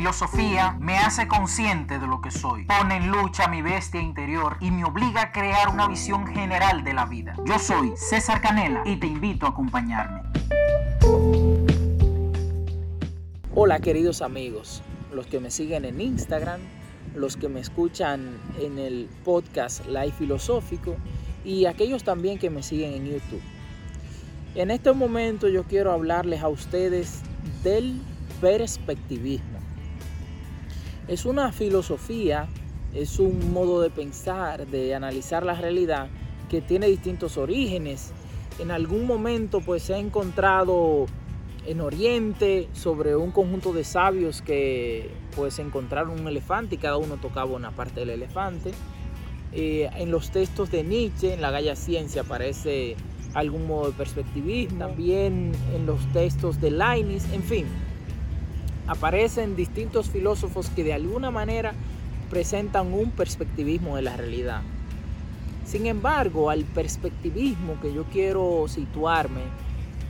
filosofía me hace consciente de lo que soy, pone en lucha mi bestia interior y me obliga a crear una visión general de la vida. Yo soy César Canela y te invito a acompañarme. Hola queridos amigos, los que me siguen en Instagram, los que me escuchan en el podcast Live Filosófico y aquellos también que me siguen en YouTube. En este momento yo quiero hablarles a ustedes del perspectivismo. Es una filosofía, es un modo de pensar, de analizar la realidad que tiene distintos orígenes. En algún momento pues se ha encontrado en Oriente sobre un conjunto de sabios que pues encontraron un elefante y cada uno tocaba una parte del elefante. Eh, en los textos de Nietzsche, en la Galla Ciencia, aparece algún modo de perspectivismo. También en los textos de Leibniz, en fin, aparecen distintos filósofos que de alguna manera presentan un perspectivismo de la realidad. Sin embargo, al perspectivismo que yo quiero situarme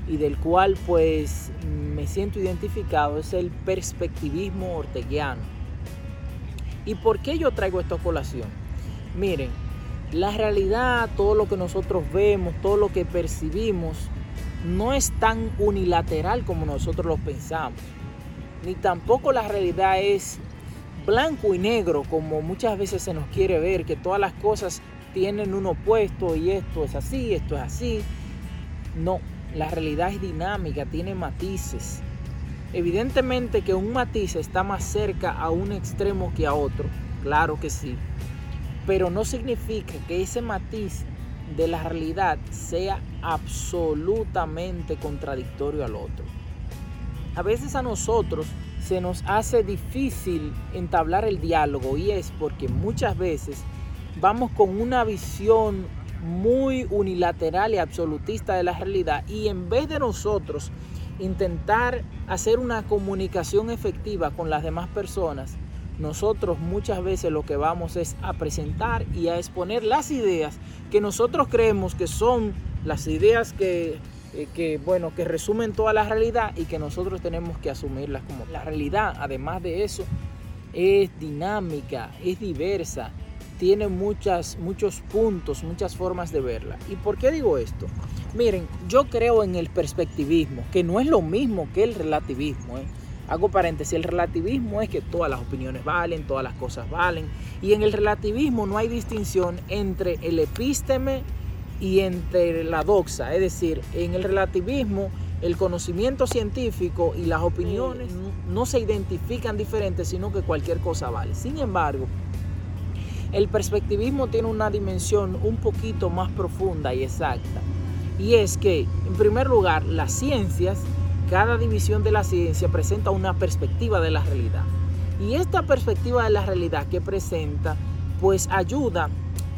y del cual pues me siento identificado es el perspectivismo orteguiano. ¿Y por qué yo traigo esta colación? Miren, la realidad, todo lo que nosotros vemos, todo lo que percibimos, no es tan unilateral como nosotros lo pensamos ni tampoco la realidad es blanco y negro como muchas veces se nos quiere ver, que todas las cosas tienen un opuesto y esto es así, esto es así. No, la realidad es dinámica, tiene matices. Evidentemente que un matiz está más cerca a un extremo que a otro, claro que sí, pero no significa que ese matiz de la realidad sea absolutamente contradictorio al otro a veces a nosotros se nos hace difícil entablar el diálogo y es porque muchas veces vamos con una visión muy unilateral y absolutista de la realidad y en vez de nosotros intentar hacer una comunicación efectiva con las demás personas, nosotros muchas veces lo que vamos es a presentar y a exponer las ideas que nosotros creemos que son las ideas que eh, que, bueno, que resumen toda la realidad y que nosotros tenemos que asumirlas como la realidad. Además de eso, es dinámica, es diversa, tiene muchas, muchos puntos, muchas formas de verla. ¿Y por qué digo esto? Miren, yo creo en el perspectivismo, que no es lo mismo que el relativismo. ¿eh? Hago paréntesis, el relativismo es que todas las opiniones valen, todas las cosas valen. Y en el relativismo no hay distinción entre el epísteme y entre la doxa, es decir, en el relativismo el conocimiento científico y las opiniones no se identifican diferentes, sino que cualquier cosa vale. Sin embargo, el perspectivismo tiene una dimensión un poquito más profunda y exacta. Y es que, en primer lugar, las ciencias, cada división de la ciencia presenta una perspectiva de la realidad. Y esta perspectiva de la realidad que presenta, pues ayuda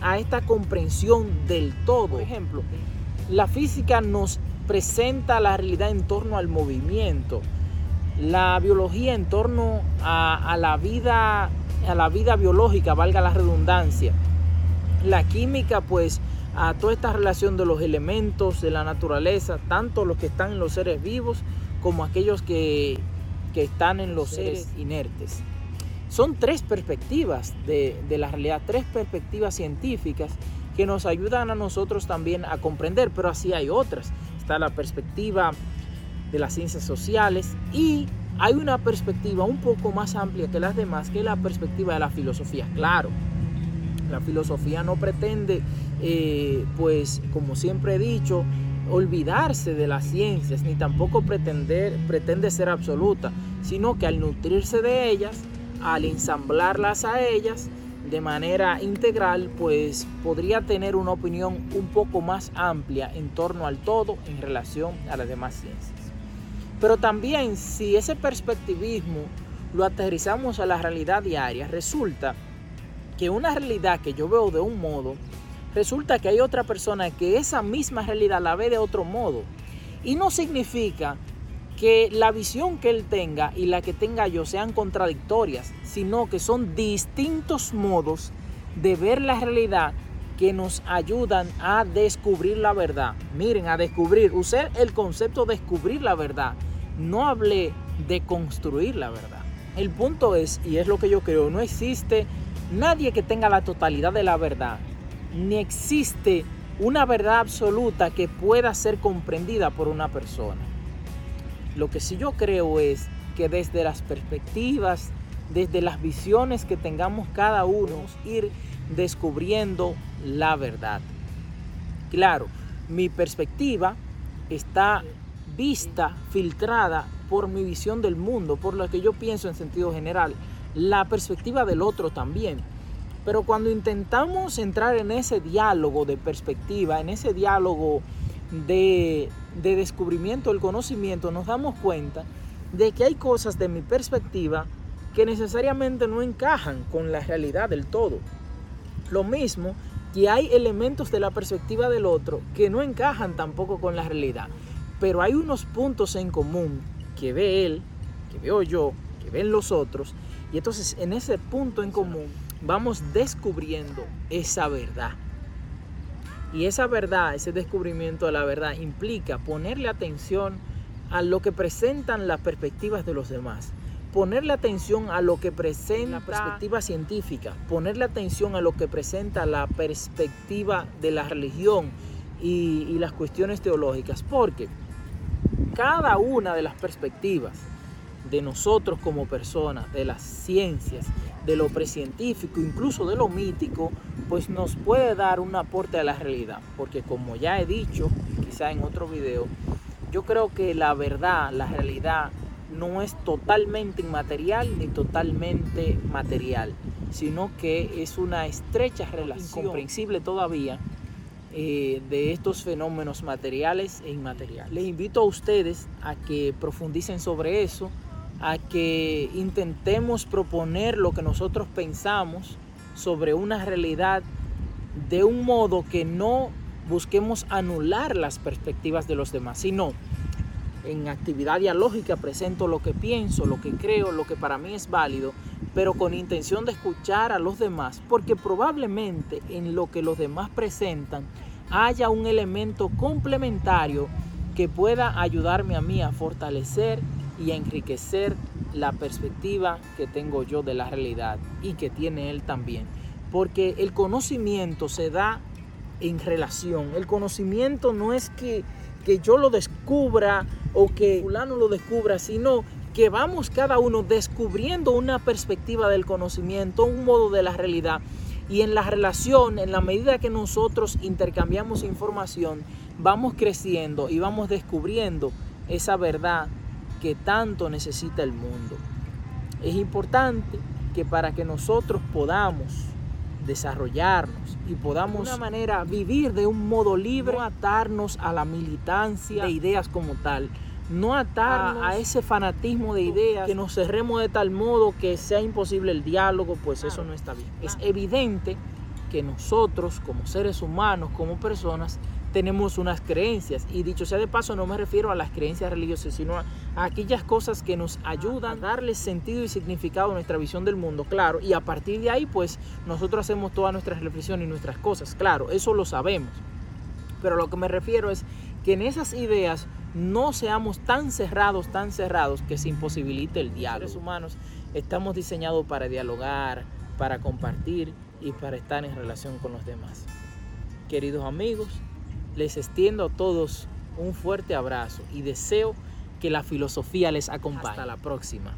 a esta comprensión del todo. Por ejemplo, la física nos presenta la realidad en torno al movimiento, la biología en torno a, la vida a la vida biológica, valga la redundancia. La química, pues, a toda esta relación de los elementos de la naturaleza, tanto los que están en los seres vivos como aquellos que, que están en los seres inertes. Son tres perspectivas de, la realidad, tres perspectivas científicas que nos ayudan a nosotros también a comprender, pero así hay otras. Está la perspectiva de las ciencias sociales y hay una perspectiva un poco más amplia que las demás, que es la perspectiva de la filosofía. Claro, la filosofía no pretende, eh, pues como siempre he dicho, olvidarse de las ciencias, ni tampoco pretender, pretende ser absoluta, sino que al nutrirse de ellas, al ensamblarlas a ellas de manera integral, pues podría tener una opinión un poco más amplia en torno al todo en relación a las demás ciencias. Pero también si ese perspectivismo lo aterrizamos a la realidad diaria, resulta que una realidad que yo veo de un modo, resulta que hay otra persona que esa misma realidad la ve de otro modo. Y no significa que la visión que él tenga y la que tenga yo sean contradictorias, sino que son distintos modos de ver la realidad que nos ayudan a descubrir la verdad. Miren, a descubrir, usé el concepto de descubrir la verdad. No hablé de construir la verdad. El punto es, y es lo que yo creo, no existe nadie que tenga la totalidad de la verdad, ni existe una verdad absoluta que pueda ser comprendida por una persona. Lo que sí yo creo es que desde las perspectivas, desde las visiones que tengamos cada uno, ir descubriendo la verdad. Claro, mi perspectiva está vista, filtrada por mi visión del mundo, por lo que yo pienso en sentido general, la perspectiva del otro también. Pero cuando intentamos entrar en ese diálogo de perspectiva, en ese diálogo de, de descubrimiento del conocimiento, nos damos cuenta de que hay cosas de mi perspectiva que necesariamente no encajan con la realidad del todo. Lo mismo que hay elementos de la perspectiva del otro que no encajan tampoco con la realidad. Pero hay unos puntos en común que ve él, que veo yo, que ven los otros. Y entonces en ese punto en común vamos descubriendo esa verdad. Y esa verdad, ese descubrimiento de la verdad implica ponerle atención a lo que presentan las perspectivas de los demás. Ponerle atención a lo que presenta la perspectiva científica, ponerle atención a lo que presenta la perspectiva de la religión y, y las cuestiones teológicas, porque cada una de las perspectivas de nosotros como personas, de las ciencias, de lo precientífico, incluso de lo mítico, pues nos puede dar un aporte a la realidad. Porque como ya he dicho, quizá en otro video, yo creo que la verdad, la realidad, no es totalmente inmaterial ni totalmente material, sino que es una estrecha relación, incomprensible todavía, eh, de estos fenómenos materiales e inmateriales. Les invito a ustedes a que profundicen sobre eso, a que intentemos proponer lo que nosotros pensamos sobre una realidad de un modo que no busquemos anular las perspectivas de los demás, sino en actividad dialógica presento lo que pienso, lo que creo, lo que para mí es válido, pero con intención de escuchar a los demás, porque probablemente en lo que los demás presentan haya un elemento complementario que pueda ayudarme a mí a fortalecer y a enriquecer la perspectiva que tengo yo de la realidad y que tiene él también. Porque el conocimiento se da en relación. El conocimiento no es que, que yo lo descubra o que fulano lo descubra, sino que vamos cada uno descubriendo una perspectiva del conocimiento, un modo de la realidad. Y en la relación, en la medida que nosotros intercambiamos información, vamos creciendo y vamos descubriendo esa verdad que tanto necesita el mundo. Es importante que para que nosotros podamos desarrollarnos y podamos de una manera vivir de un modo libre, no atarnos a la militancia de ideas como tal, no atarnos a, ese fanatismo de ideas, que nos cerremos de tal modo que sea imposible el diálogo, pues eso no está bien. Es evidente que nosotros como seres humanos, como personas, tenemos unas creencias. Y dicho sea de paso, no me refiero a las creencias religiosas, sino a, aquellas cosas que nos ayudan a darle sentido y significado a nuestra visión del mundo, claro. Y a partir de ahí, pues nosotros hacemos todas nuestras reflexiones y nuestras cosas, claro, eso lo sabemos. Pero lo que me refiero es que en esas ideas no seamos tan cerrados, tan cerrados que se imposibilite el diálogo. Los humanos estamos diseñados para dialogar, para compartir y para estar en relación con los demás. Queridos amigos, les extiendo a todos un fuerte abrazo y deseo que la filosofía les acompañe. Hasta la próxima.